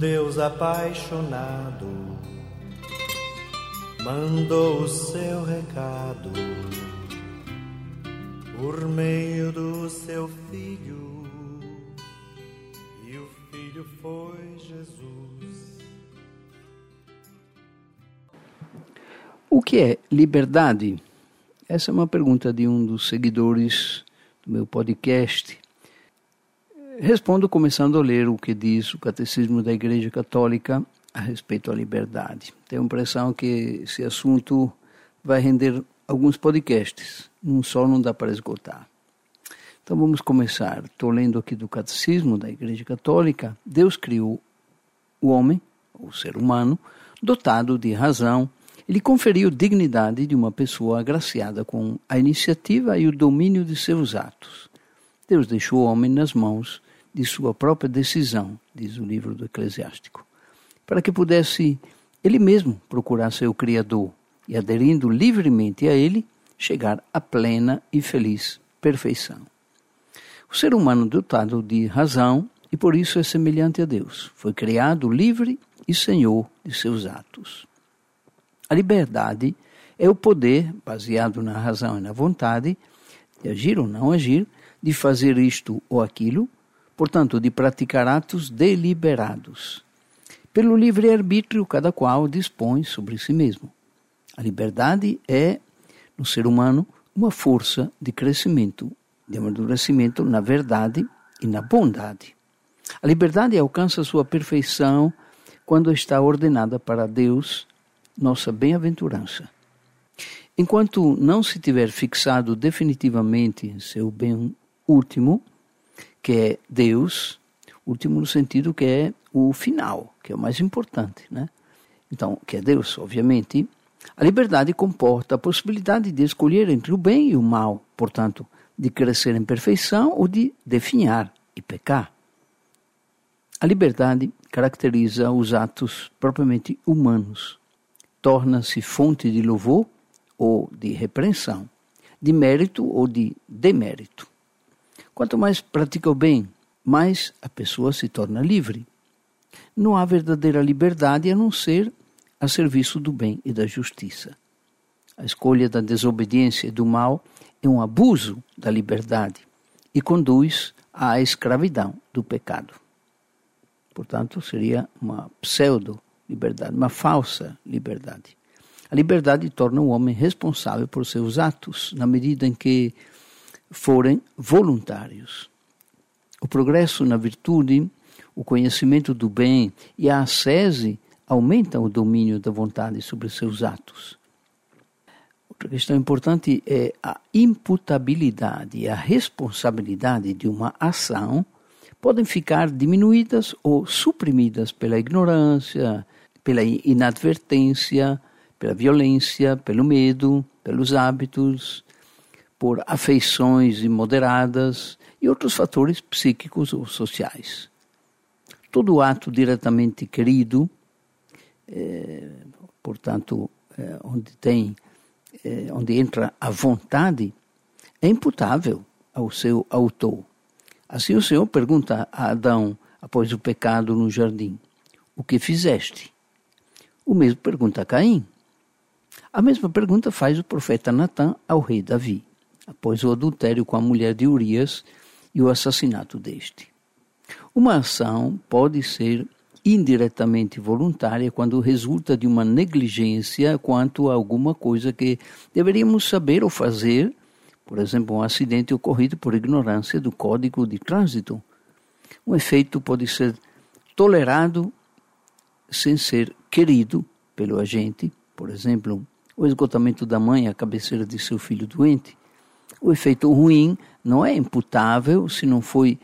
Deus apaixonado mandou o seu recado por meio do seu filho, e o filho foi Jesus. O que é liberdade? Essa é uma pergunta de um dos seguidores do meu podcast. Respondo começando a ler o que diz o Catecismo da Igreja Católica a respeito à liberdade. Tenho a impressão que esse assunto vai render alguns podcasts, um só não dá para esgotar. Então vamos começar. Estou lendo aqui do Catecismo da Igreja Católica. Deus criou o homem, o ser humano, dotado de razão. Ele conferiu dignidade de uma pessoa agraciada com a iniciativa e o domínio de seus atos. Deus deixou o homem nas mãos de sua própria decisão, diz o livro do Eclesiástico para que pudesse ele mesmo procurar seu Criador e, aderindo livremente a ele, chegar à plena e feliz perfeição. O ser humano dotado de razão e por isso é semelhante a Deus. Foi criado livre e senhor de seus atos. A liberdade é o poder, baseado na razão e na vontade, de agir ou não agir, de fazer isto ou aquilo, portanto, de praticar atos deliberados pelo livre-arbítrio, cada qual dispõe sobre si mesmo. A liberdade é, no ser humano, uma força de crescimento, de amadurecimento na verdade e na bondade. A liberdade alcança sua perfeição quando está ordenada para Deus, nossa bem-aventurança. Enquanto não se tiver fixado definitivamente em seu bem último, que é Deus, último no sentido que é o final, que é o mais importante, né? Então, que é Deus, obviamente. A liberdade comporta a possibilidade de escolher entre o bem e o mal, portanto, de crescer em perfeição ou de definhar e pecar. A liberdade caracteriza os atos propriamente humanos. Torna-se fonte de louvor ou de repreensão, de mérito ou de demérito. Quanto mais pratica o bem, mais a pessoa se torna livre não há verdadeira liberdade a não ser a serviço do bem e da justiça. A escolha da desobediência e do mal é um abuso da liberdade e conduz à escravidão do pecado. Portanto, seria uma pseudo-liberdade, uma falsa liberdade. A liberdade torna o homem responsável por seus atos, na medida em que forem voluntários. O progresso na virtude o conhecimento do bem e a ascese aumentam o domínio da vontade sobre seus atos. Outra questão importante é a imputabilidade e a responsabilidade de uma ação podem ficar diminuídas ou suprimidas pela ignorância, pela inadvertência, pela violência, pelo medo, pelos hábitos, por afeições imoderadas e outros fatores psíquicos ou sociais. Todo ato diretamente querido, é, portanto, é, onde tem, é, onde entra a vontade, é imputável ao seu autor. Assim o Senhor pergunta a Adão, após o pecado no jardim, o que fizeste? O mesmo pergunta a Caim. A mesma pergunta faz o profeta Natã ao rei Davi, após o adultério com a mulher de Urias e o assassinato deste. Uma ação pode ser indiretamente voluntária quando resulta de uma negligência quanto a alguma coisa que deveríamos saber ou fazer, por exemplo, um acidente ocorrido por ignorância do código de trânsito. Um efeito pode ser tolerado sem ser querido pelo agente, por exemplo, o esgotamento da mãe à cabeceira de seu filho doente. O efeito ruim não é imputável se não foi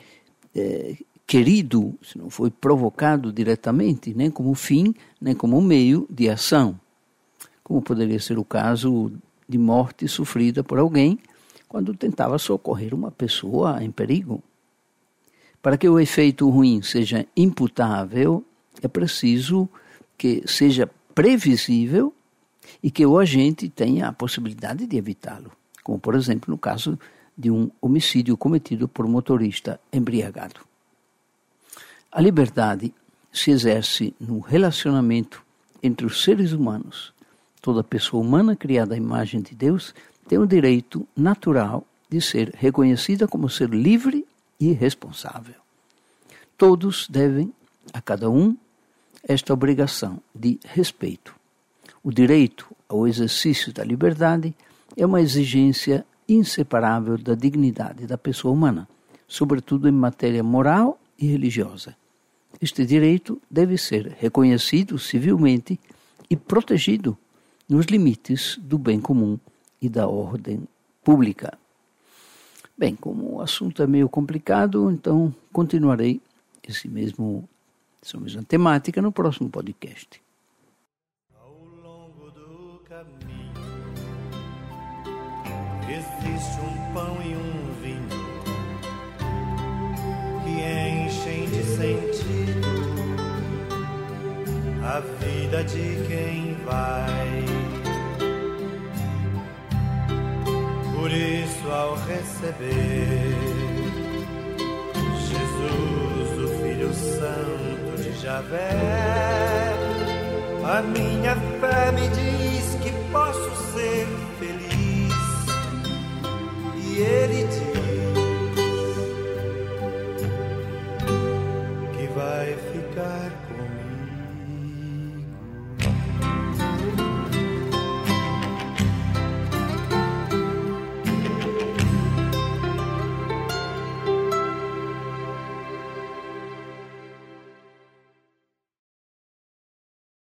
é, querido, se não foi provocado diretamente, nem como fim, nem como meio de ação. Como poderia ser o caso de morte sofrida por alguém quando tentava socorrer uma pessoa em perigo. Para que o efeito ruim seja imputável, é preciso que seja previsível e que o agente tenha a possibilidade de evitá-lo, como por exemplo no caso de um homicídio cometido por um motorista embriagado. A liberdade se exerce no relacionamento entre os seres humanos. Toda pessoa humana criada à imagem de Deus tem o direito natural de ser reconhecida como ser livre e responsável. Todos devem, a cada um, esta obrigação de respeito. O direito ao exercício da liberdade é uma exigência inseparável da dignidade da pessoa humana, sobretudo em matéria moral e religiosa. Este direito deve ser reconhecido civilmente e protegido nos limites do bem comum e da ordem pública. Bem, como o assunto é meio complicado, então continuarei esse mesmo, essa mesma temática no próximo podcast. Existe um pão e um vinho que enchem de sentido a vida de quem vai. Por isso, ao receber Jesus, o Filho Santo de Javé, a minha fé me diz que posso ser